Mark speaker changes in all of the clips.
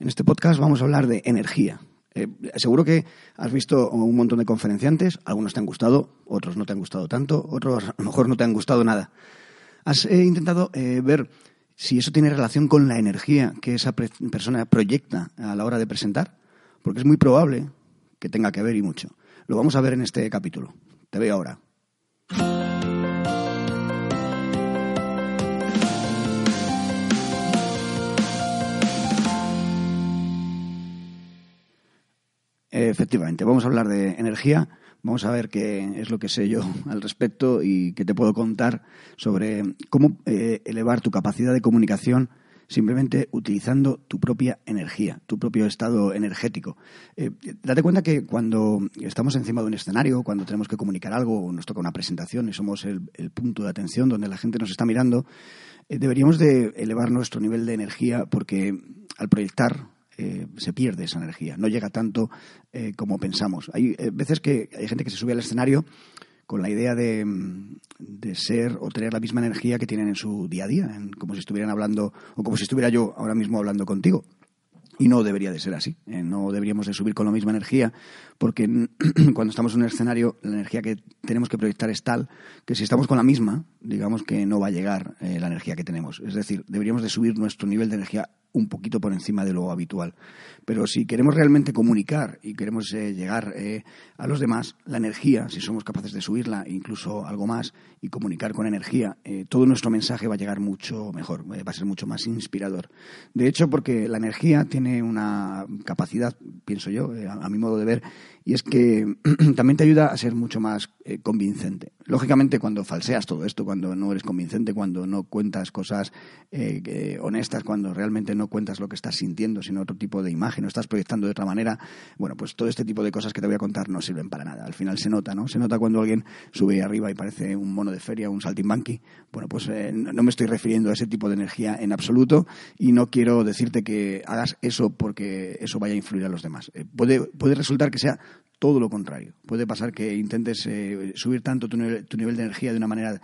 Speaker 1: En este podcast vamos a hablar de energía. Eh, seguro que has visto un montón de conferenciantes, algunos te han gustado, otros no te han gustado tanto, otros a lo mejor no te han gustado nada. Has eh, intentado eh, ver si eso tiene relación con la energía que esa persona proyecta a la hora de presentar, porque es muy probable que tenga que ver y mucho. Lo vamos a ver en este capítulo. Te veo ahora. Efectivamente, vamos a hablar de energía, vamos a ver qué es lo que sé yo al respecto y qué te puedo contar sobre cómo eh, elevar tu capacidad de comunicación simplemente utilizando tu propia energía, tu propio estado energético. Eh, date cuenta que cuando estamos encima de un escenario, cuando tenemos que comunicar algo, o nos toca una presentación y somos el, punto de atención donde la gente nos está mirando, eh, deberíamos de elevar nuestro nivel de energía porque al proyectar eh, se pierde esa energía, no llega tanto eh, como pensamos. Hay eh, veces que hay gente que se sube al escenario con la idea de, de, ser o tener la misma energía que tienen en su día a día, como si estuvieran hablando o como si estuviera yo ahora mismo hablando contigo. Y no debería de ser así. no deberíamos de subir con la misma energía, porque cuando estamos en un escenario, la energía que tenemos que proyectar es tal que si estamos con la misma, digamos que no va a llegar la energía que tenemos. Es decir, deberíamos de subir nuestro nivel de energía un poquito por encima de lo habitual. Pero si queremos realmente comunicar y queremos eh, llegar eh, a los demás, la energía, si somos capaces de subirla, incluso algo más, y comunicar con energía, eh, todo nuestro mensaje va a llegar mucho mejor, va a ser mucho más inspirador. De hecho, porque la energía tiene una capacidad, pienso yo, a mi modo de ver, y es que también te ayuda a ser mucho más convincente. Lógicamente, cuando falseas todo esto, cuando no eres convincente, cuando no cuentas cosas honestas, cuando realmente no cuentas lo que estás sintiendo, sino otro tipo de imagen, o estás proyectando de otra manera, bueno, pues todo este tipo de cosas que te voy a contar no sirven para nada. Al final se nota, ¿no? Se nota cuando alguien sube arriba y parece un mono de feria, un saltimbanqui. Bueno, pues eh, no me estoy refiriendo a ese tipo de energía en absoluto y no quiero decirte que hagas eso porque eso vaya a influir a los demás. Eh, puede, puede resultar que sea todo lo contrario. Puede pasar que intentes eh, subir tanto tu nivel, tu nivel, de energía de una manera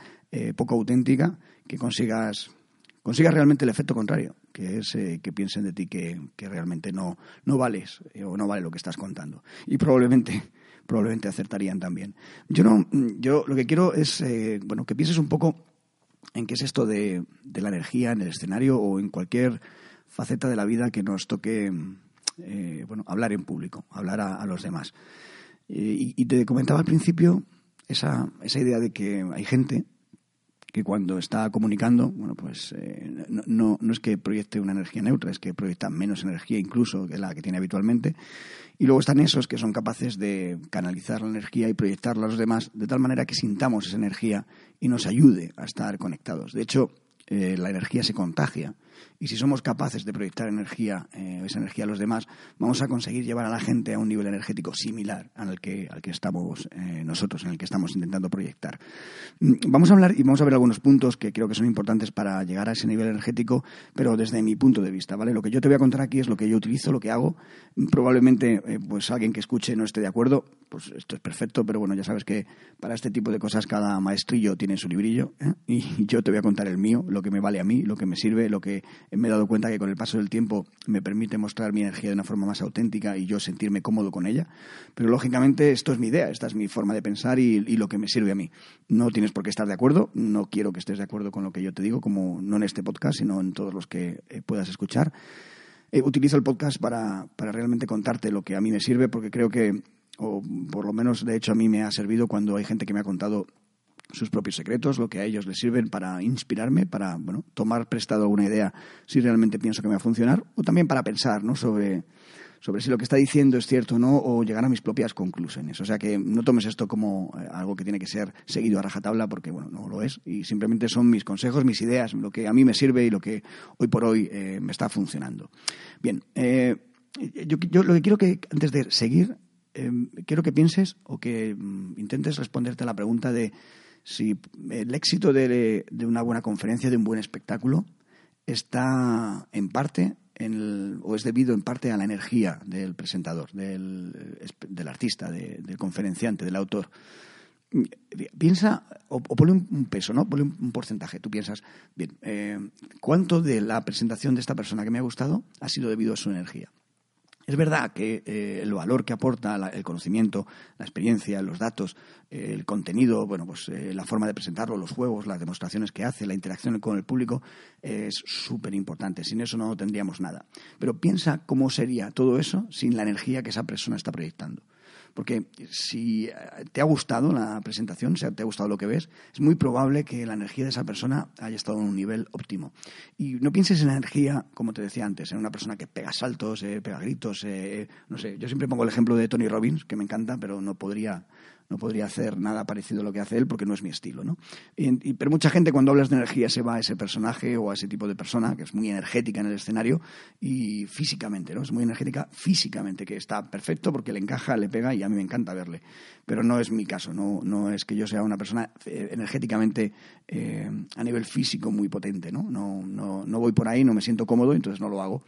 Speaker 1: poco auténtica que consigas consiga realmente el efecto contrario, que es eh, que piensen de ti que, realmente no, no vales eh, o no vale lo que estás contando. Y probablemente probablemente acertarían también. Yo no, yo lo que quiero es eh, bueno que pienses un poco en qué es esto de, la energía en el escenario o en cualquier faceta de la vida que nos toque bueno hablar en público, hablar a, los demás. Y, y, te comentaba al principio esa, esa idea de que hay gente que cuando está comunicando, bueno, pues eh, no, no, es que proyecte una energía neutra, es que proyecta menos energía incluso que la que tiene habitualmente. Y luego están esos que son capaces de canalizar la energía y proyectarla a los demás de tal manera que sintamos esa energía y nos ayude a estar conectados. De hecho, eh, la energía se contagia. Y si somos capaces de proyectar energía, eh, esa energía a los demás, vamos a conseguir llevar a la gente a un nivel energético similar al que, al que estamos eh, nosotros, en el que estamos intentando proyectar. Mm, vamos a hablar y vamos a ver algunos puntos que creo que son importantes para llegar a ese nivel energético, pero desde mi punto de vista, ¿vale? Lo que yo te voy a contar aquí es lo que yo utilizo, lo que hago. Probablemente, pues alguien que escuche no esté de acuerdo, pues esto es perfecto, pero bueno, ya sabes que para este tipo de cosas cada maestrillo tiene su librillo y yo te voy a contar el mío, lo que me vale a mí, lo que me sirve, lo que me he dado cuenta que con el paso del tiempo me permite mostrar mi energía de una forma más auténtica y yo sentirme cómodo con ella. Pero lógicamente esto es mi idea, esta es mi forma de pensar y, lo que me sirve a mí. No tienes por qué estar de acuerdo, no quiero que estés de acuerdo con lo que yo te digo, como no en este podcast, sino en todos los que eh, puedas escuchar. Eh, utilizo el podcast para, para realmente contarte lo que a mí me sirve, porque creo que o por lo menos de hecho a mí me ha servido cuando hay gente que me ha contado sus propios secretos, lo que a ellos les sirven para inspirarme, para bueno, tomar prestado alguna idea si realmente pienso que me va a funcionar, o también para pensar ¿no? sobre, sobre si lo que está diciendo es cierto o no, o llegar a mis propias conclusiones. O sea que no tomes esto como eh, algo que tiene que ser seguido a rajatabla, porque bueno, no lo es, y simplemente son mis consejos, mis ideas, lo que a mí me sirve y lo que hoy por hoy eh, me está funcionando. Bien, eh, yo, yo, lo que quiero que, antes de seguir, quiero que pienses o que mm, intentes responderte a la pregunta de si el éxito de, una buena conferencia, de un buen espectáculo, está en parte o es debido en parte a la energía del presentador, del, artista, del conferenciante, del autor. piensa, o, ponle un, peso, ¿no? Ponle un, porcentaje. Tú piensas, bien, eh, ¿cuánto de la presentación de esta persona que me ha gustado ha sido debido a su energía? Es verdad que eh, el valor que aporta el conocimiento, la experiencia, los datos, eh, el contenido, bueno, pues la forma de presentarlo, los juegos, las demostraciones que hace, la interacción con el público es súper importante. Sin eso no tendríamos nada. Pero piensa cómo sería todo eso sin la energía que esa persona está proyectando. Porque si eh, te ha gustado la presentación, o sea, te ha gustado lo que ves, es muy probable que la energía de esa persona haya estado en un nivel óptimo. Y no pienses en la energía, como te decía antes, en una persona que pega saltos, eh, pega gritos, eh, no sé. Yo siempre pongo el ejemplo de Tony Robbins, que me encanta, pero no podría no podría hacer nada parecido a lo que hace él porque no es mi estilo, ¿no? Y, pero mucha gente cuando hablas de energía se va a ese personaje o a ese tipo de persona que es muy energética en el escenario y físicamente, ¿no? Es muy energética físicamente, que está perfecto porque le encaja, le pega y a mí me encanta verle. Pero no es mi caso, no, no es que yo sea una persona eh, energéticamente eh, a nivel físico muy potente, ¿no? No, no, no voy por ahí, no me siento cómodo, entonces no lo hago.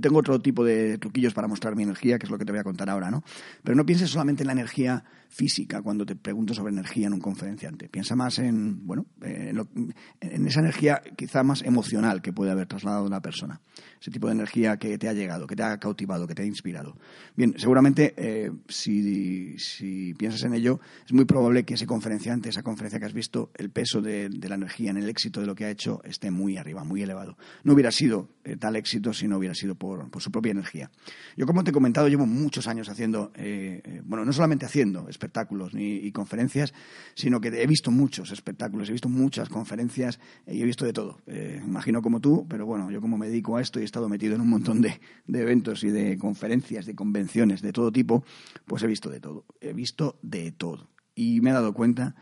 Speaker 1: Tengo otro tipo de truquillos para mostrar mi energía, que es lo que te voy a contar ahora, ¿no? Pero no pienses solamente en la energía física cuando te pregunto sobre energía en un conferenciante. Piensa más en, bueno, en, esa energía quizá más emocional que puede haber trasladado una persona. Ese tipo de energía que te ha llegado, que te ha cautivado, que te ha inspirado. Bien, seguramente eh, si, si, piensas en ello, es muy probable que ese conferenciante, esa conferencia que has visto, el peso de, la energía en el éxito de lo que ha hecho esté muy arriba, muy elevado. No hubiera sido eh, tal éxito si no hubiera sido por, su propia energía. Yo, como te he comentado, llevo muchos años haciendo, eh, bueno, no solamente haciendo, espectáculos ni, y conferencias, sino que he visto muchos espectáculos, he visto muchas conferencias y he visto de todo. Eh, imagino como tú, pero bueno, yo como me dedico a esto y he estado metido en un montón de, de eventos y de conferencias, de convenciones de todo tipo, pues he visto de todo. He visto de todo. Y me he dado cuenta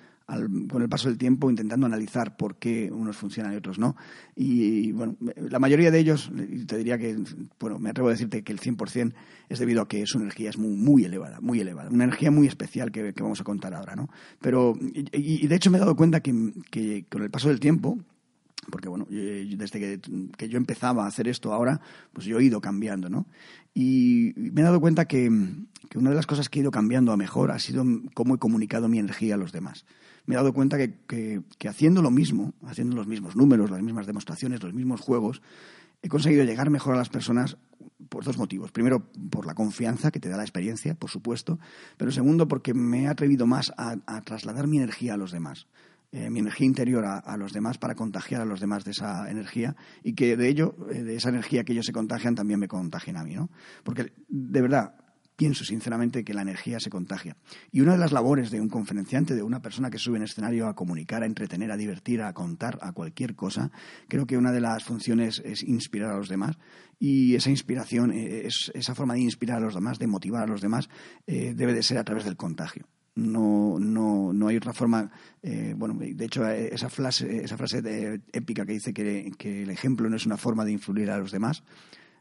Speaker 1: con el paso del tiempo intentando analizar por qué unos funcionan y otros no. Y, bueno, la mayoría de ellos, te diría que, bueno, me atrevo a decirte que el 100% es debido a que su energía es muy, muy elevada, muy elevada. Una energía muy especial que, vamos a contar ahora, ¿no? Pero, y, de hecho me he dado cuenta que, que con el paso del tiempo, porque bueno, desde que, que, yo empezaba a hacer esto ahora, pues yo he ido cambiando, ¿no? Y me he dado cuenta que, que, una de las cosas que he ido cambiando a mejor ha sido cómo he comunicado mi energía a los demás me he dado cuenta que, haciendo lo mismo, haciendo los mismos números, las mismas demostraciones, los mismos juegos, he conseguido llegar mejor a las personas por dos motivos. Primero, por la confianza que te da la experiencia, por supuesto, pero segundo, porque me he atrevido más a, trasladar mi energía a los demás. Eh, mi energía interior a, los demás para contagiar a los demás de esa energía y que de ello, eh, de esa energía que ellos se contagian, también me contagien a mí, ¿no? Porque de verdad, pienso sinceramente que la energía se contagia. Y una de las labores de un conferenciante, de una persona que sube en escenario a comunicar, a entretener, a divertir, a contar, a cualquier cosa, creo que una de las funciones es inspirar a los demás. Y esa inspiración, eh, esa forma de inspirar a los demás, de motivar a los demás, eh, debe de ser a través del contagio. No, no, no hay otra forma. Eh, bueno, de hecho, esa frase, esa frase épica que dice que, que el ejemplo no es una forma de influir a los demás,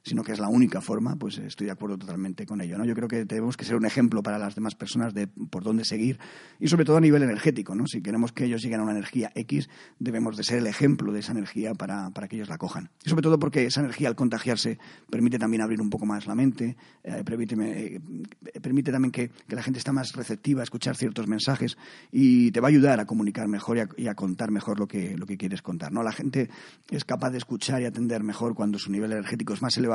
Speaker 1: sino que es la única forma, pues estoy de acuerdo totalmente con ello. ¿no? Yo creo que tenemos que ser un ejemplo para las demás personas de por dónde seguir y sobre todo a nivel energético. ¿no? Si queremos que ellos lleguen a una energía X, debemos de ser el ejemplo de esa energía para, para que ellos la cojan. Y sobre todo porque esa energía al contagiarse permite también abrir un poco más la mente, eh, permite, eh, permite también que, que, la gente está más receptiva a escuchar ciertos mensajes y te va a ayudar a comunicar mejor y a, y a contar mejor lo que, lo que quieres contar. ¿no? La gente es capaz de escuchar y atender mejor cuando su nivel energético es más elevado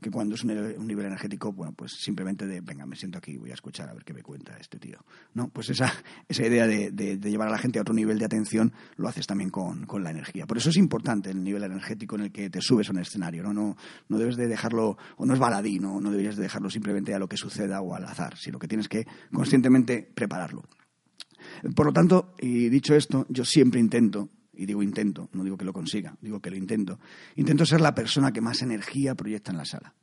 Speaker 1: que cuando es un, nivel energético, bueno, pues simplemente de, venga, me siento aquí, voy a escuchar a ver qué me cuenta este tío. ¿No? Pues esa, esa idea de, llevar a la gente a otro nivel de atención lo haces también con, la energía. Por eso es importante el nivel energético en el que te subes a un escenario, ¿no? No, no debes de dejarlo, o no es baladí, ¿no? no deberías de dejarlo simplemente a lo que suceda o al azar, sino que tienes que conscientemente prepararlo. Por lo tanto, y dicho esto, yo siempre intento y digo intento, no digo que lo consiga, digo que lo intento, intento ser la persona que más energía proyecta en la sala.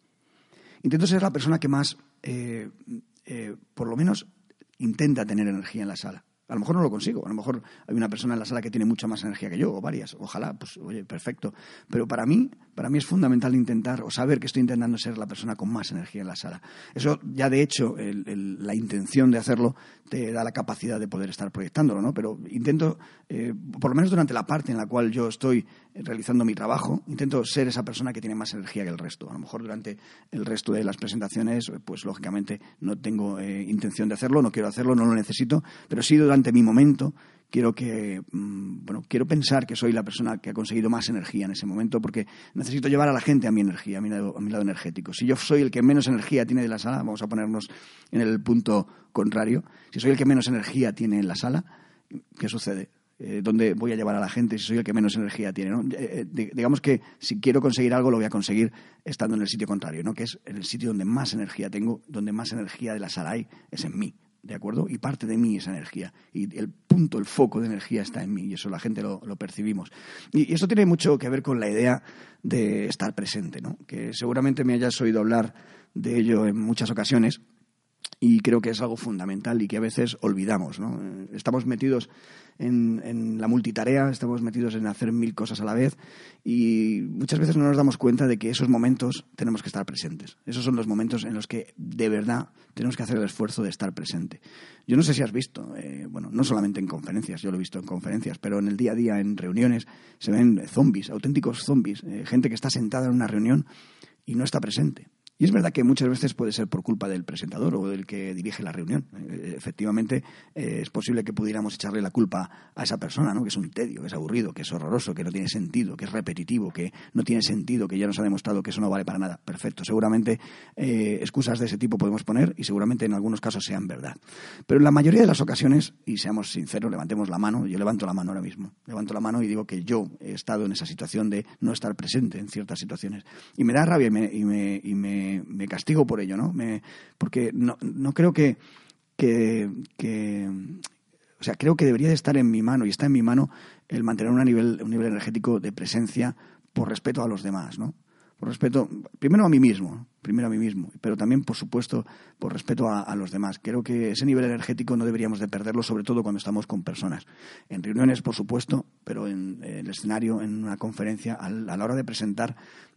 Speaker 1: Intento ser la persona que más, eh, eh, por lo menos, intenta tener energía en la sala. A lo mejor no lo consigo, a lo mejor hay una persona en la sala que tiene mucha más energía que yo, o varias, ojalá, pues oye, perfecto. Pero para mí, para mí es fundamental intentar o saber que estoy intentando ser la persona con más energía en la sala. Eso ya de hecho, la intención de hacerlo te da la capacidad de poder estar proyectándolo, ¿no? Pero intento, eh, por lo menos durante la parte en la cual yo estoy realizando mi trabajo, intento ser esa persona que tiene más energía que el resto. A lo mejor durante el resto de las presentaciones, pues lógicamente no tengo eh, intención de hacerlo, no quiero hacerlo, no lo necesito, pero sí durante ante mi momento, quiero que mm, bueno quiero pensar que soy la persona que ha conseguido más energía en ese momento porque necesito llevar a la gente a mi energía a mi lado, a mi lado energético si yo soy el que menos energía tiene de la sala vamos a ponernos en el punto contrario si soy el que menos energía tiene en la sala qué sucede eh, ¿Dónde voy a llevar a la gente si soy el que menos energía tiene? Eh, eh, digamos que si quiero conseguir algo lo voy a conseguir estando en el sitio contrario, ¿no? que es en el sitio donde más energía tengo, donde más energía de la sala hay, es en mí. ¿De acuerdo? Y parte de mí esa energía. Y el punto, el foco de energía está en mí, y eso la gente lo, percibimos. Y, eso tiene mucho que ver con la idea de estar presente, ¿no? Que seguramente me hayas oído hablar de ello en muchas ocasiones, y creo que es algo fundamental y que a veces olvidamos. ¿no? Estamos metidos en, la multitarea, estamos metidos en hacer mil cosas a la vez y muchas veces no nos damos cuenta de que esos momentos tenemos que estar presentes. Esos son los momentos en los que de verdad tenemos que hacer el esfuerzo de estar presente. Yo no sé si has visto, eh, bueno, no solamente en conferencias, yo lo he visto en conferencias, pero en el día a día, en reuniones, se ven zombies, auténticos zombies, eh, gente que está sentada en una reunión y no está presente. Y es verdad que muchas veces puede ser por culpa del presentador o del que dirige la reunión. Eh, efectivamente, eh, es posible que pudiéramos echarle la culpa a esa persona, ¿no? que es un tedio, que es aburrido, que es horroroso, que no tiene sentido, que es repetitivo, que no tiene sentido, que ya nos ha demostrado que eso no vale para nada. Perfecto. Seguramente eh, excusas de ese tipo podemos poner y seguramente en algunos casos sean verdad. Pero en la mayoría de las ocasiones, y seamos sinceros, levantemos la mano, yo levanto la mano ahora mismo, levanto la mano y digo que yo he estado en esa situación de no estar presente en ciertas situaciones. Y me da rabia y me me, castigo por ello, ¿no? Me, porque no, no creo que, que, o sea, creo que debería de estar en mi mano y está en mi mano el mantener un nivel, un nivel energético de presencia por respeto a los demás, ¿no? Por respeto, primero a mí mismo, primero a mí mismo, pero también, por supuesto, por respeto a, los demás. Creo que ese nivel energético no deberíamos de perderlo, sobre todo cuando estamos con personas. En reuniones, por supuesto, pero en, el escenario, en una conferencia, a la hora de presentar,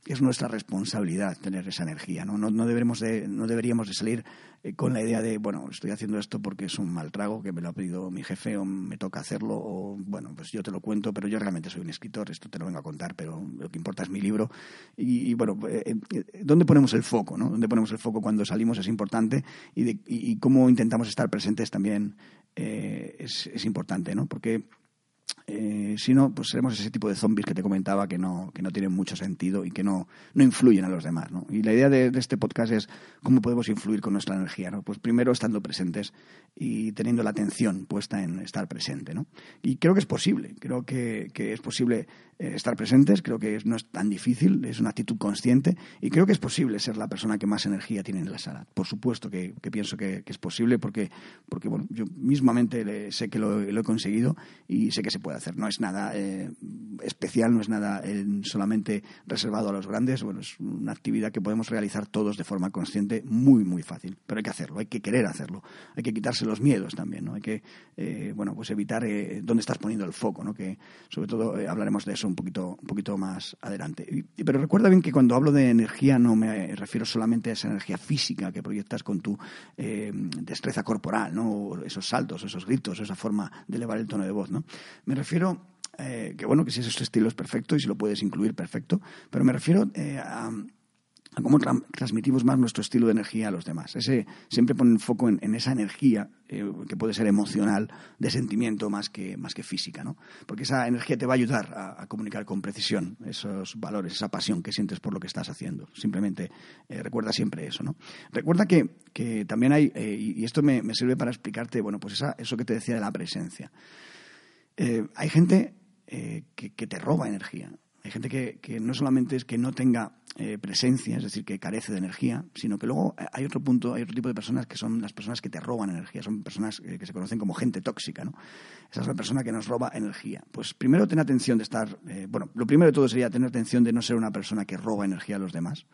Speaker 1: es nuestra responsabilidad tener esa energía. No, deberemos de, no deberíamos de salir eh, con la idea de, bueno, estoy haciendo esto porque es un mal trago, que me lo ha pedido mi jefe o me toca hacerlo, o bueno, pues yo te lo cuento, pero yo realmente soy un escritor, esto te lo vengo a contar, pero lo que importa es mi libro. Y, bueno, eh, eh, ¿dónde ponemos el foco? ¿No? ¿Dónde ponemos el foco cuando salimos es importante y, y, cómo intentamos estar presentes también es, es importante, ¿no? Porque eh, si no, pues seremos ese tipo de zombies que te comentaba que no, que no tienen mucho sentido y que no, no influyen a los demás. ¿no? Y la idea de, este podcast es cómo podemos influir con nuestra energía. ¿no? Pues primero estando presentes y teniendo la atención puesta en estar presente. ¿no? Y creo que es posible, creo que, que es posible eh, estar presentes, creo que no es tan difícil, es una actitud consciente y creo que es posible ser la persona que más energía tiene en la sala. Por supuesto que, pienso que, es posible porque, porque bueno, yo mismamente sé que lo, lo he conseguido y sé que se puede hacer. No es nada eh, especial, no es nada eh, solamente reservado a los grandes. Bueno, es una actividad que podemos realizar todos de forma consciente, muy, muy fácil. Pero hay que hacerlo, hay que querer hacerlo. Hay que quitarse los miedos también, ¿no? Hay que, eh, bueno, pues evitar dónde estás poniendo el foco, ¿no? Que sobre todo hablaremos de eso un poquito, un poquito más adelante. pero recuerda bien que cuando hablo de energía no me refiero solamente a esa energía física que proyectas con tu destreza corporal, ¿no? esos saltos, esos gritos, esa forma de elevar el tono de voz, ¿no? Me refiero eh, que bueno, que si ese estilo es perfecto y si lo puedes incluir, perfecto, pero me refiero eh, a, cómo transmitimos más nuestro estilo de energía a los demás. Ese siempre pone foco en, esa energía eh, que puede ser emocional, de sentimiento más que, más que física, ¿no? Porque esa energía te va a ayudar a, comunicar con precisión esos valores, esa pasión que sientes por lo que estás haciendo. Simplemente recuerda siempre eso, ¿no? Recuerda que, que también hay, y esto me, me, sirve para explicarte, bueno, pues esa, eso que te decía de la presencia. Eh, hay gente eh, que, te roba energía. Hay gente que, no solamente es que no tenga eh, presencia, es decir, que carece de energía, sino que luego hay otro punto, hay otro tipo de personas que son las personas que te roban energía, son personas que se conocen como gente tóxica, ¿no? Esa es la persona que nos roba energía. Pues primero ten atención de estar, bueno, lo primero de todo sería tener atención de no ser una persona que roba energía a los demás,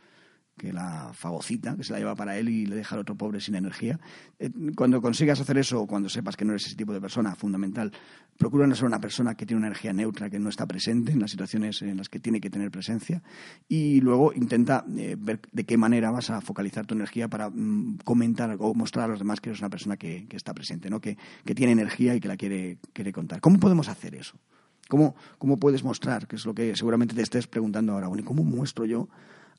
Speaker 1: que la fagocita, que se la lleva para él y le deja al otro pobre sin energía. Eh, cuando consigas hacer eso, o cuando sepas que no eres ese tipo de persona, fundamental, procura no ser una persona que tiene una energía neutra, que no está presente en las situaciones en las que tiene que tener presencia, y luego intenta eh, ver de qué manera vas a focalizar tu energía para mm, comentar o mostrar a los demás que eres una persona que, está presente, ¿no? que, tiene energía y que la quiere, quiere contar. ¿Cómo podemos hacer eso? ¿Cómo, ¿Cómo puedes mostrar? Que es lo que seguramente te estés preguntando ahora. Bueno, ¿y cómo muestro yo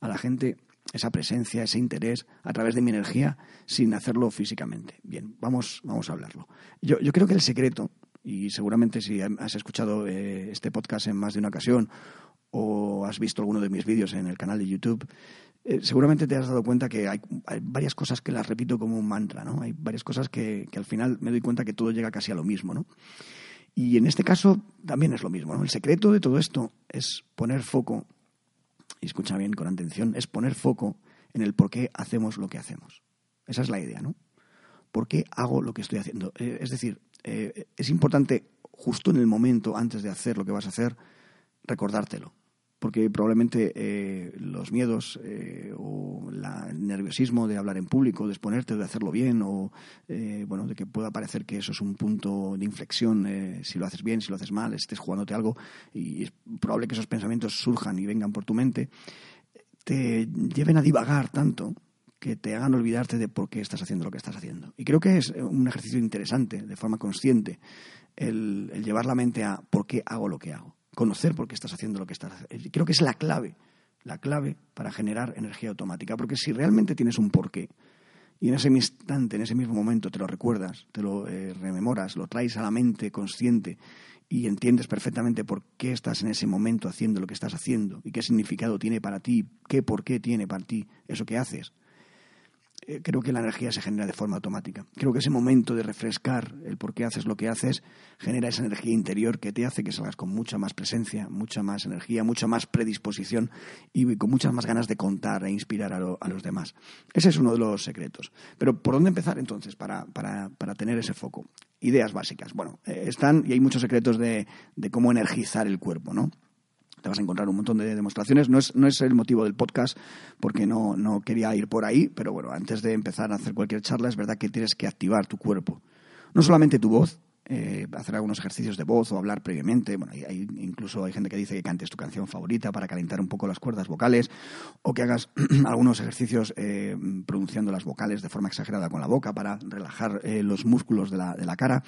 Speaker 1: a la gente esa presencia, ese interés a través de mi energía sin hacerlo físicamente. Bien, vamos, vamos a hablarlo. Yo, yo creo que el secreto, y seguramente si has escuchado eh, este podcast en más de una ocasión o has visto alguno de mis vídeos en el canal de YouTube, eh, seguramente te has dado cuenta que hay, varias cosas que las repito como un mantra, ¿no? Hay varias cosas que, que, al final me doy cuenta que todo llega casi a lo mismo, ¿no? Y en este caso también es lo mismo, ¿no? El secreto de todo esto es poner foco y escucha bien con atención, es poner foco en el por qué hacemos lo que hacemos. Esa es la idea, ¿no? ¿Por qué hago lo que estoy haciendo? Eh, es decir, eh, es importante justo en el momento, antes de hacer lo que vas a hacer, recordártelo porque probablemente eh, los miedos eh, o el nerviosismo de hablar en público, de exponerte, de hacerlo bien, o eh, bueno, de que pueda parecer que eso es un punto de inflexión, si lo haces bien, si lo haces mal, estés jugándote algo, y es probable que esos pensamientos surjan y vengan por tu mente, te lleven a divagar tanto que te hagan olvidarte de por qué estás haciendo lo que estás haciendo. Y creo que es un ejercicio interesante, de forma consciente, el llevar la mente a por qué hago lo que hago conocer por qué estás haciendo lo que estás haciendo. Creo que es la clave, la clave para generar energía automática. Porque si realmente tienes un porqué y en ese instante, en ese mismo momento te lo recuerdas, te lo eh, rememoras, lo traes a la mente consciente y entiendes perfectamente por qué estás en ese momento haciendo lo que estás haciendo y qué significado tiene para ti, qué por qué tiene para ti eso que haces, eh, creo que la energía se genera de forma automática. Creo que ese momento de refrescar el por qué haces lo que haces genera esa energía interior que te hace que salgas con mucha más presencia, mucha más energía, mucha más predisposición y con muchas más ganas de contar e inspirar a, los demás. Ese es uno de los secretos. Pero ¿por dónde empezar entonces para, tener ese foco? Ideas básicas. Bueno, eh, están y hay muchos secretos de, de cómo energizar el cuerpo, ¿no? Te vas a encontrar un montón de demostraciones. No es, no es el motivo del podcast porque no, no quería ir por ahí, pero bueno, antes de empezar a hacer cualquier charla es verdad que tienes que activar tu cuerpo. No solamente tu voz, eh, hacer algunos ejercicios de voz o hablar previamente. Bueno, hay, incluso hay gente que dice que cantes tu canción favorita para calentar un poco las cuerdas vocales o que hagas algunos ejercicios eh, pronunciando las vocales de forma exagerada con la boca para relajar eh, los músculos de la, de la cara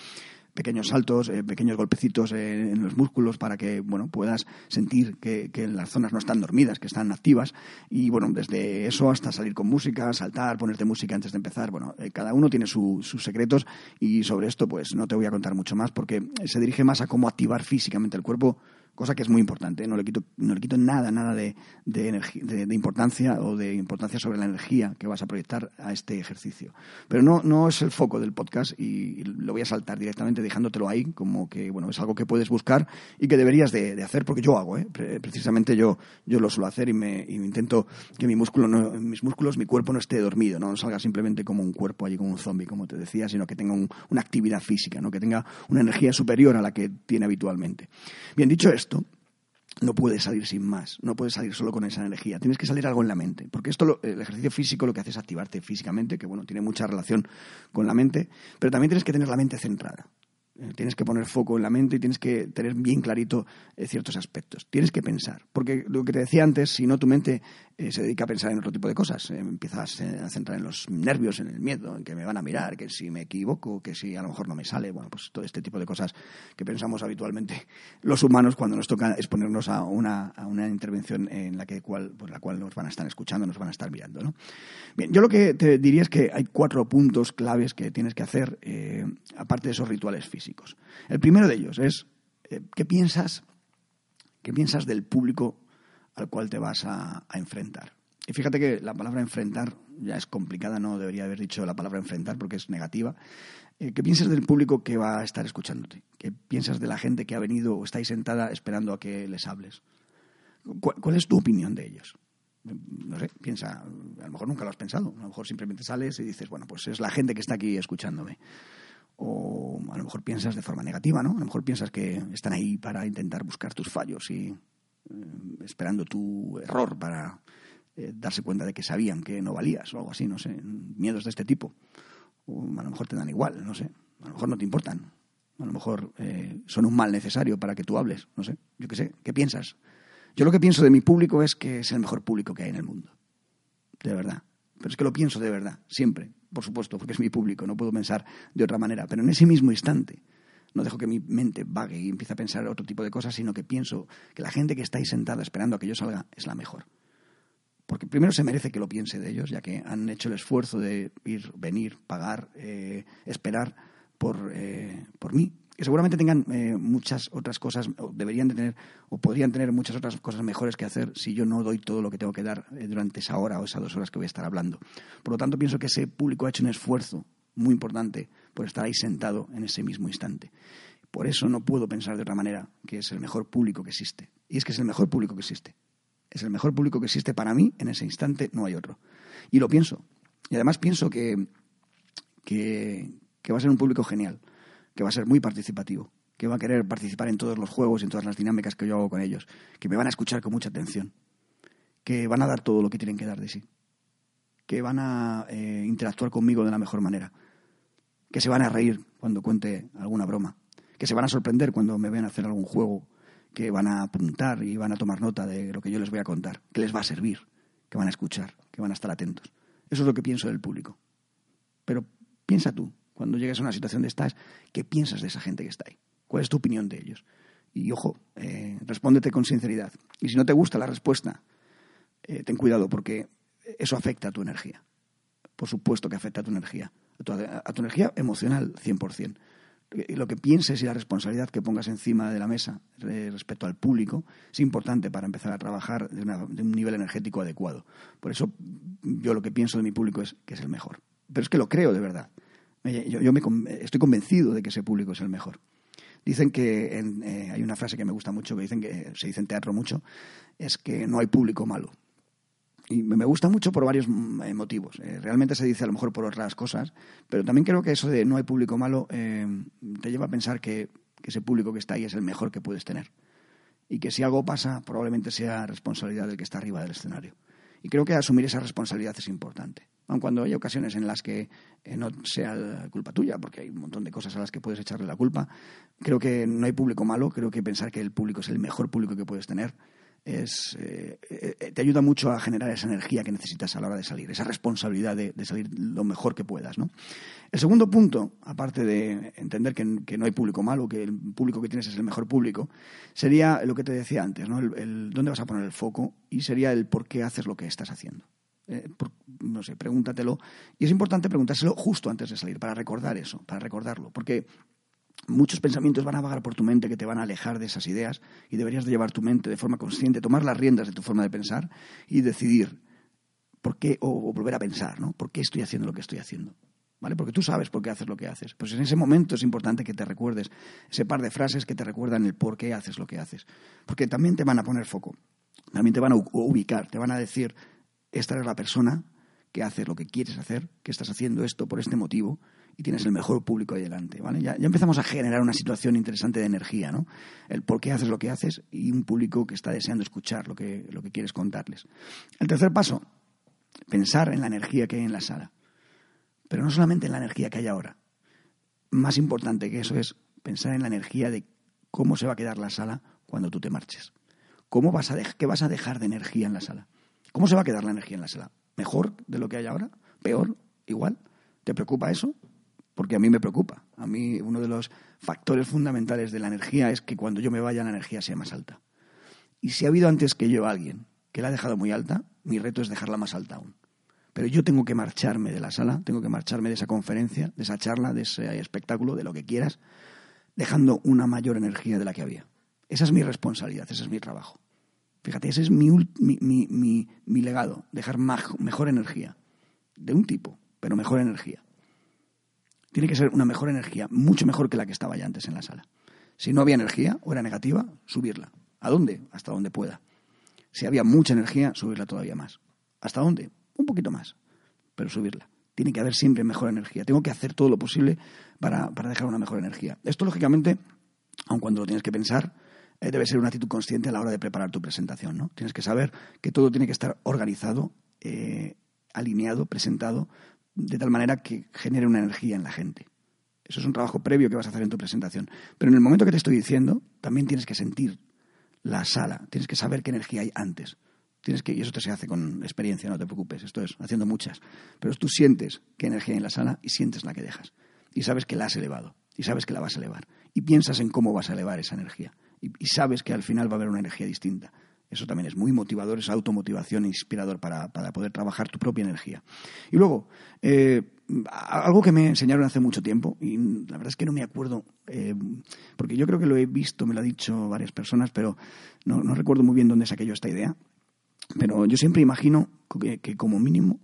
Speaker 1: pequeños saltos, eh, pequeños golpecitos en los músculos para que bueno puedas sentir que, las zonas no están dormidas, que están activas. Y bueno, desde eso hasta salir con música, saltar, ponerte música antes de empezar. Bueno, eh, cada uno tiene sus secretos y sobre esto pues no te voy a contar mucho más porque se dirige más a cómo activar físicamente el cuerpo cosa que es muy importante. ¿eh? No le quito, no le quito nada, nada de, de, importancia o de importancia sobre la energía que vas a proyectar a este ejercicio. Pero no, no es el foco del podcast y lo voy a saltar directamente dejándotelo ahí como que bueno es algo que puedes buscar y que deberías de, hacer porque yo hago. ¿eh? Precisamente yo, yo lo suelo hacer y me, intento que mi músculo mis músculos, mi cuerpo no esté dormido, no salga simplemente como un cuerpo allí como un zombie, como te decía, sino que tenga una actividad física, ¿no? que tenga una energía superior a la que tiene habitualmente. Bien, dicho esto, no puedes salir sin más, no puedes salir solo con esa energía, tienes que salir algo en la mente, porque esto el ejercicio físico lo que hace es activarte físicamente, que bueno, tiene mucha relación con la mente, pero también tienes que tener la mente centrada. Eh, tienes que poner foco en la mente y tienes que tener bien clarito eh, ciertos aspectos. Tienes que pensar, porque lo que te decía antes, si no tu mente eh, se dedica a pensar en otro tipo de cosas, empiezas a centrar en los nervios, en el miedo, en que me van a mirar, que si me equivoco, que si a lo mejor no me sale, bueno, pues todo este tipo de cosas que pensamos habitualmente los humanos cuando nos toca exponernos a una, a una intervención en la que cual, por la cual nos van a estar escuchando, nos van a estar mirando. ¿no? Bien, yo lo que te diría es que hay cuatro puntos claves que tienes que hacer, aparte de esos rituales físicos. El primero de ellos es, eh, ¿qué piensas? ¿Qué piensas del público al cual te vas a, enfrentar? Y fíjate que la palabra enfrentar ya es complicada, no debería haber dicho la palabra enfrentar porque es negativa. Eh, ¿Qué piensas del público que va a estar escuchándote? ¿Qué piensas de la gente que ha venido o está ahí sentada esperando a que les hables? ¿Cuál, es tu opinión de ellos? No sé, piensa, a lo mejor nunca lo has pensado, a lo mejor simplemente sales y dices, bueno, pues es la gente que está aquí escuchándome o a lo mejor piensas de forma negativa, ¿no? A lo mejor piensas que están ahí para intentar buscar tus fallos y eh, esperando tu error para eh, darse cuenta de que sabían que no valías o algo así, no sé, miedos de este tipo. O a lo mejor te dan igual, no sé, a lo mejor no te importan. A lo mejor eh, son un mal necesario para que tú hables, no sé, yo qué sé, ¿qué piensas? Yo lo que pienso de mi público es que es el mejor público que hay en el mundo, de verdad. Pero es que lo pienso de verdad, siempre, por supuesto, porque es mi público, no puedo pensar de otra manera. Pero en ese mismo instante, no dejo que mi mente vague y empiece a pensar otro tipo de cosas, sino que pienso que la gente que está ahí sentada esperando a que yo salga es la mejor. Porque primero se merece que lo piense de ellos, ya que han hecho el esfuerzo de ir, venir, pagar, eh, esperar por, eh, por mí, que seguramente tengan eh, muchas otras cosas, o deberían de tener, o podrían tener muchas otras cosas mejores que hacer si yo no doy todo lo que tengo que dar durante esa hora o esas dos horas que voy a estar hablando. Por lo tanto, pienso que ese público ha hecho un esfuerzo muy importante por estar ahí sentado en ese mismo instante. Por eso no puedo pensar de otra manera que es el mejor público que existe. Y es que es el mejor público que existe. Es el mejor público que existe para mí en ese instante, no hay otro. Y lo pienso. Y además pienso que, que va a ser un público genial que va a ser muy participativo, que va a querer participar en todos los juegos y en todas las dinámicas que yo hago con ellos, que me van a escuchar con mucha atención, que van a dar todo lo que tienen que dar de sí, que van a eh, interactuar conmigo de la mejor manera, que se van a reír cuando cuente alguna broma, que se van a sorprender cuando me ven hacer algún juego, que van a apuntar y van a tomar nota de lo que yo les voy a contar, que les va a servir, que van a escuchar, que van a estar atentos. Eso es lo que pienso del público. Pero piensa tú, cuando llegues a una situación de estas, ¿qué piensas de esa gente que está ahí? ¿Cuál es tu opinión de ellos? Y ojo, eh, respóndete con sinceridad. Y si no te gusta la respuesta, eh, ten cuidado porque eso afecta a tu energía. Por supuesto que afecta a tu energía, a tu, energía emocional 100%. Y lo que pienses y la responsabilidad que pongas encima de la mesa eh, respecto al público es importante para empezar a trabajar de, de, un nivel energético adecuado. Por eso yo lo que pienso de mi público es que es el mejor. Pero es que lo creo de verdad. Yo, estoy convencido de que ese público es el mejor. Dicen que eh, hay una frase que me gusta mucho, que dicen que se dice en teatro mucho, es que no hay público malo. Y me gusta mucho por varios mm, eh, motivos. Eh, realmente se dice a lo mejor por otras cosas, pero también creo que eso de no hay público malo te lleva a pensar que, ese público que está ahí es el mejor que puedes tener. Y que si algo pasa, probablemente sea responsabilidad del que está arriba del escenario. Y creo que asumir esa responsabilidad es importante aun cuando hay ocasiones en las que eh, no sea culpa tuya, porque hay un montón de cosas a las que puedes echarle la culpa. Creo que no hay público malo, creo que pensar que el público es el mejor público que puedes tener es, eh, eh, te ayuda mucho a generar esa energía que necesitas a la hora de salir, esa responsabilidad de, salir lo mejor que puedas. ¿no? El segundo punto, aparte de entender que, no hay público malo, que el público que tienes es el mejor público, sería lo que te decía antes, ¿no? el dónde vas a poner el foco y sería el por qué haces lo que estás haciendo. Eh, no sé, pregúntatelo. Y es importante preguntárselo justo antes de salir, para recordar eso, para recordarlo. Porque muchos pensamientos van a vagar por tu mente que te van a alejar de esas ideas y deberías de llevar tu mente de forma consciente, tomar las riendas de tu forma de pensar y decidir por qué, o, volver a pensar, ¿no? ¿Por qué estoy haciendo lo que estoy haciendo? ¿Vale? Porque tú sabes por qué haces lo que haces. Pues en ese momento es importante que te recuerdes ese par de frases que te recuerdan el por qué haces lo que haces. Porque también te van a poner foco, también te van a ubicar, te van a decir esta es la persona que hace lo que quieres hacer, que estás haciendo esto por este motivo y tienes el mejor público ahí delante, ¿vale? Ya, empezamos a generar una situación interesante de energía, ¿no? El por qué haces lo que haces y un público que está deseando escuchar lo que, lo que quieres contarles. El tercer paso, pensar en la energía que hay en la sala. Pero no solamente en la energía que hay ahora. Más importante que eso es pensar en la energía de cómo se va a quedar la sala cuando tú te marches. ¿Cómo vas a ¿Qué vas a dejar de energía en la sala? ¿Cómo se va a quedar la energía en la sala? ¿Mejor de lo que hay ahora? ¿Peor? ¿Igual? ¿Te preocupa eso? Porque a mí me preocupa. A mí uno de los factores fundamentales de la energía es que cuando yo me vaya la energía sea más alta. Y si ha habido antes que yo alguien que la ha dejado muy alta, mi reto es dejarla más alta aún. Pero yo tengo que marcharme de la sala, tengo que marcharme de esa conferencia, de esa charla, de ese espectáculo, de lo que quieras, dejando una mayor energía de la que había. Esa es mi responsabilidad, ese es mi trabajo. Fíjate, ese es mi, mi, legado, dejar mejor energía, de un tipo, pero mejor energía. Tiene que ser una mejor energía, mucho mejor que la que estaba ya antes en la sala. Si no había energía o era negativa, subirla. ¿A dónde? Hasta donde pueda. Si había mucha energía, subirla todavía más. ¿Hasta dónde? Un poquito más, pero subirla. Tiene que haber siempre mejor energía. Tengo que hacer todo lo posible para, para dejar una mejor energía. Esto, lógicamente, aun cuando lo tienes que pensar, eh, debe ser una actitud consciente a la hora de preparar tu presentación. ¿no? Tienes que saber que todo tiene que estar organizado, eh, alineado, presentado, de tal manera que genere una energía en la gente. Eso es un trabajo previo que vas a hacer en tu presentación. Pero en el momento que te estoy diciendo, también tienes que sentir la sala, tienes que saber qué energía hay antes. Tienes que, y eso te se hace con experiencia, no te preocupes, esto es haciendo muchas. Pero tú sientes qué energía hay en la sala y sientes la que dejas. Y sabes que la has elevado, y sabes que la vas a elevar. Y piensas en cómo vas a elevar esa energía. Y, sabes que al final va a haber una energía distinta. Eso también es muy motivador, es automotivación inspirador para, poder trabajar tu propia energía. Y luego, eh, algo que me enseñaron hace mucho tiempo, y la verdad es que no me acuerdo, eh, porque yo creo que lo he visto, me lo han dicho varias personas, pero no, no recuerdo muy bien dónde saqué yo esta idea. Pero yo siempre imagino que, como mínimo,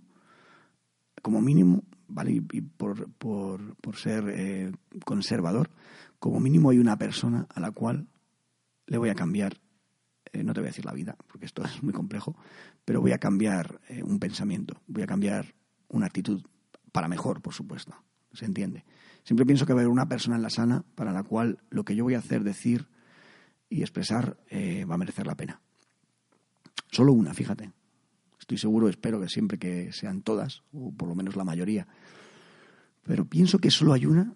Speaker 1: como mínimo, ¿vale? Y, por, por, por, ser eh, conservador, como mínimo hay una persona a la cual le voy a cambiar, eh, no te voy a decir la vida, porque esto es muy complejo, pero voy a cambiar eh, un pensamiento, voy a cambiar una actitud para mejor, por supuesto. ¿Se entiende? Siempre pienso que va a haber una persona en la sana para la cual lo que yo voy a hacer, decir y expresar va a merecer la pena. Solo una, fíjate. Estoy seguro, espero que siempre que sean todas, o por lo menos la mayoría. Pero pienso que solo hay una,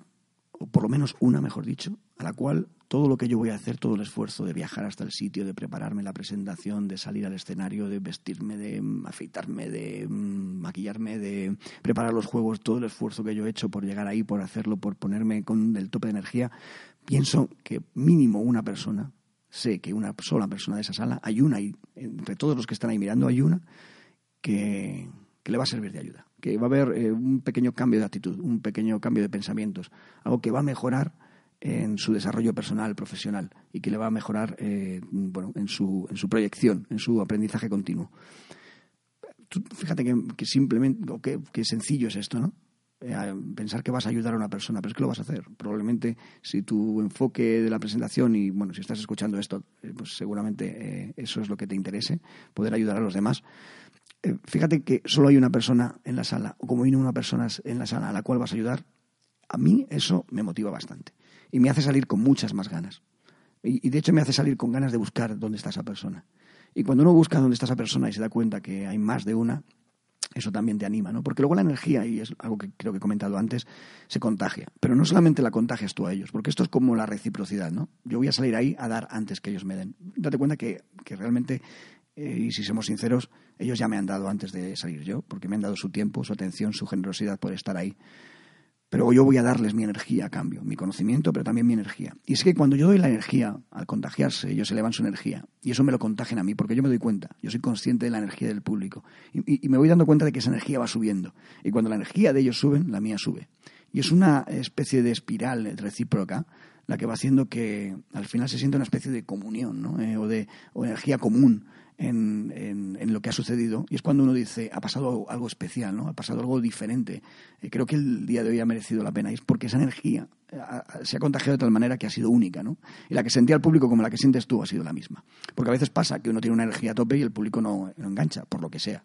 Speaker 1: o por lo menos una, mejor dicho, a la cual todo lo que yo voy a hacer, todo el esfuerzo de viajar hasta el sitio, de prepararme la presentación, de salir al escenario, de vestirme, de afeitarme, de mm, maquillarme, de preparar los juegos, todo el esfuerzo que yo he hecho por llegar ahí, por hacerlo, por ponerme con el tope de energía, pienso que mínimo una persona sé que una sola persona de esa sala, hay una, entre todos los que están ahí mirando, hay una que, le va a servir de ayuda, que va a haber eh, un pequeño cambio de actitud, un pequeño cambio de pensamientos, algo que va a mejorar en su desarrollo personal, profesional, y que le va a mejorar eh, bueno, en, su, en su proyección, en su aprendizaje continuo. fíjate que, simplemente, que, que sencillo es esto, ¿no? Eh, pensar que vas a ayudar a una persona, pero es que lo vas a hacer. Probablemente si tu enfoque de la presentación y, bueno, si estás escuchando esto, eh, pues seguramente eso es lo que te interese, poder ayudar a los demás. fíjate que solo hay una persona en la sala, o como viene una persona en la sala a la cual vas a ayudar, a mí eso me motiva bastante y me hace salir con muchas más ganas. Y, de hecho me hace salir con ganas de buscar dónde está esa persona. Y cuando uno busca dónde está esa persona y se da cuenta que hay más de una, eso también te anima, ¿no? Porque luego la energía, y es algo que creo que he comentado antes, se contagia. Pero no solamente la contagias tú a ellos, porque esto es como la reciprocidad, ¿no? Yo voy a salir ahí a dar antes que ellos me den. Date cuenta que, que realmente, eh, y si somos sinceros, ellos ya me han dado antes de salir yo, porque me han dado su tiempo, su atención, su generosidad por estar ahí. Pero yo voy a darles mi energía a cambio, mi conocimiento, pero también mi energía. Y es que cuando yo doy la energía, al contagiarse, ellos elevan su energía. Y eso me lo contagian a mí, porque yo me doy cuenta. Yo soy consciente de la energía del público. Y, me voy dando cuenta de que esa energía va subiendo. Y cuando la energía de ellos sube, la mía sube. Y es una especie de espiral recíproca la que va haciendo que al final se sienta una especie de comunión, ¿no? Eh, o de o energía común en, en, lo que ha sucedido y es cuando uno dice, ha pasado algo especial, ¿no? ha pasado algo diferente. Eh, creo que el día de hoy ha merecido la pena y es porque esa energía eh, se ha contagiado de tal manera que ha sido única. ¿no? Y la que sentía el público como la que sientes tú ha sido la misma. Porque a veces pasa que uno tiene una energía a tope y el público no, no engancha, por lo que sea.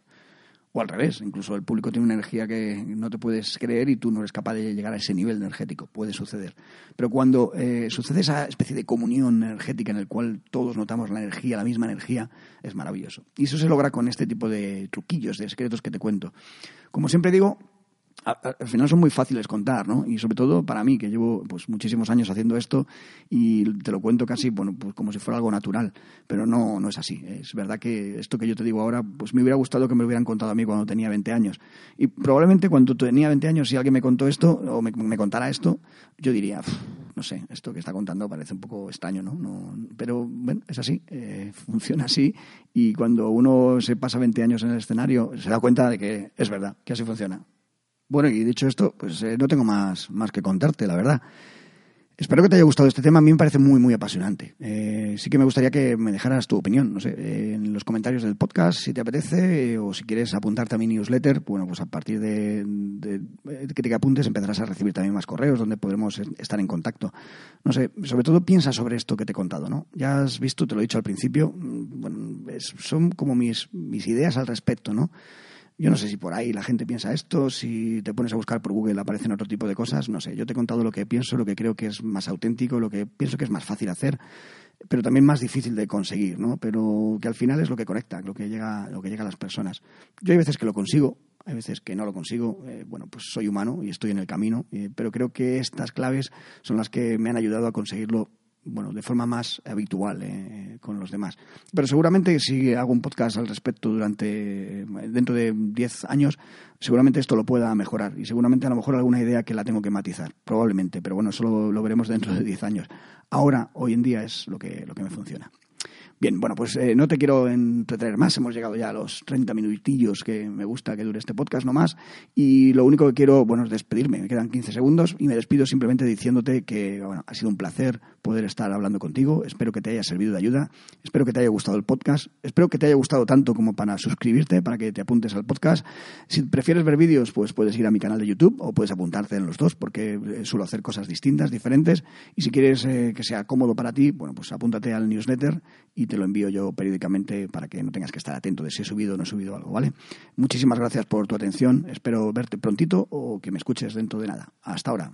Speaker 1: O al revés, incluso el público tiene una energía que no te puedes creer y tú no eres capaz de llegar a ese nivel energético. Puede suceder. Pero cuando eh, sucede esa especie de comunión energética en el cual todos notamos la energía, la misma energía, es maravilloso. Y eso se logra con este tipo de truquillos, de secretos que te cuento. Como siempre digo, al final son muy fáciles contar, ¿no? Y sobre todo para mí, que llevo pues muchísimos años haciendo esto y te lo cuento casi, bueno, pues como si fuera algo natural, pero no, no es así. Es verdad que esto que yo te digo ahora, pues me hubiera gustado que me lo hubieran contado a mí cuando tenía 20 años. Y probablemente cuando tenía 20 años, si alguien me contó esto o me, contara esto, yo diría, no sé, esto que está contando parece un poco extraño, ¿no? no pero bueno, es así, eh, funciona así y cuando uno se pasa 20 años en el escenario se da cuenta de que es verdad, que así funciona. Bueno, y dicho esto, pues eh, no tengo más, más que contarte, la verdad. Espero que te haya gustado este tema. A mí me parece muy, muy apasionante. Eh, sí que me gustaría que me dejaras tu opinión, no sé, en los comentarios del podcast, si te apetece, o si quieres apuntarte a mi newsletter, bueno, pues a partir de, que te apuntes empezarás a recibir también más correos donde podremos estar en contacto. No sé, sobre todo piensa sobre esto que te he contado, ¿no? Ya has visto, te lo he dicho al principio, mm, bueno, son como mis, mis ideas al respecto, ¿no? Yo no sé si por ahí la gente piensa esto, si te pones a buscar por Google aparecen otro tipo de cosas, no sé. Yo te he contado lo que pienso, lo que creo que es más auténtico, lo que pienso que es más fácil hacer, pero también más difícil de conseguir, ¿no? Pero que al final es lo que conecta, lo que llega, lo que llega a las personas. Yo hay veces que lo consigo, hay veces que no lo consigo. Eh, bueno, pues soy humano y estoy en el camino, eh, pero creo que estas claves son las que me han ayudado a conseguirlo bueno, de forma más habitual eh, con los demás. Pero seguramente si hago un podcast al respecto durante dentro de 10 años, seguramente esto lo pueda mejorar y seguramente a lo mejor alguna idea que la tengo que matizar, probablemente, pero bueno, eso lo, lo veremos dentro de 10 años. Ahora, hoy en día es lo que, lo que me funciona. Bien, bueno, pues eh, no te quiero entretener más. Hemos llegado ya a los 30 minutillos que me gusta que dure este podcast, no más. Y lo único que quiero, bueno, es despedirme. Me quedan 15 segundos y me despido simplemente diciéndote que, ha sido un placer poder estar hablando contigo. Espero que te haya servido de ayuda. Espero que te haya gustado el podcast. Espero que te haya gustado tanto como para suscribirte, para que te apuntes al podcast. Si prefieres ver vídeos, pues puedes ir a mi canal de YouTube o puedes apuntarte en los dos porque eh, suelo hacer cosas distintas, diferentes. Y si quieres eh, que sea cómodo para ti, bueno, pues apúntate al newsletter y te lo envío yo periódicamente para que no tengas que estar atento de si he subido o no he subido algo, ¿vale? Muchísimas gracias por tu atención. Espero verte prontito o que me escuches dentro de nada. Hasta ahora.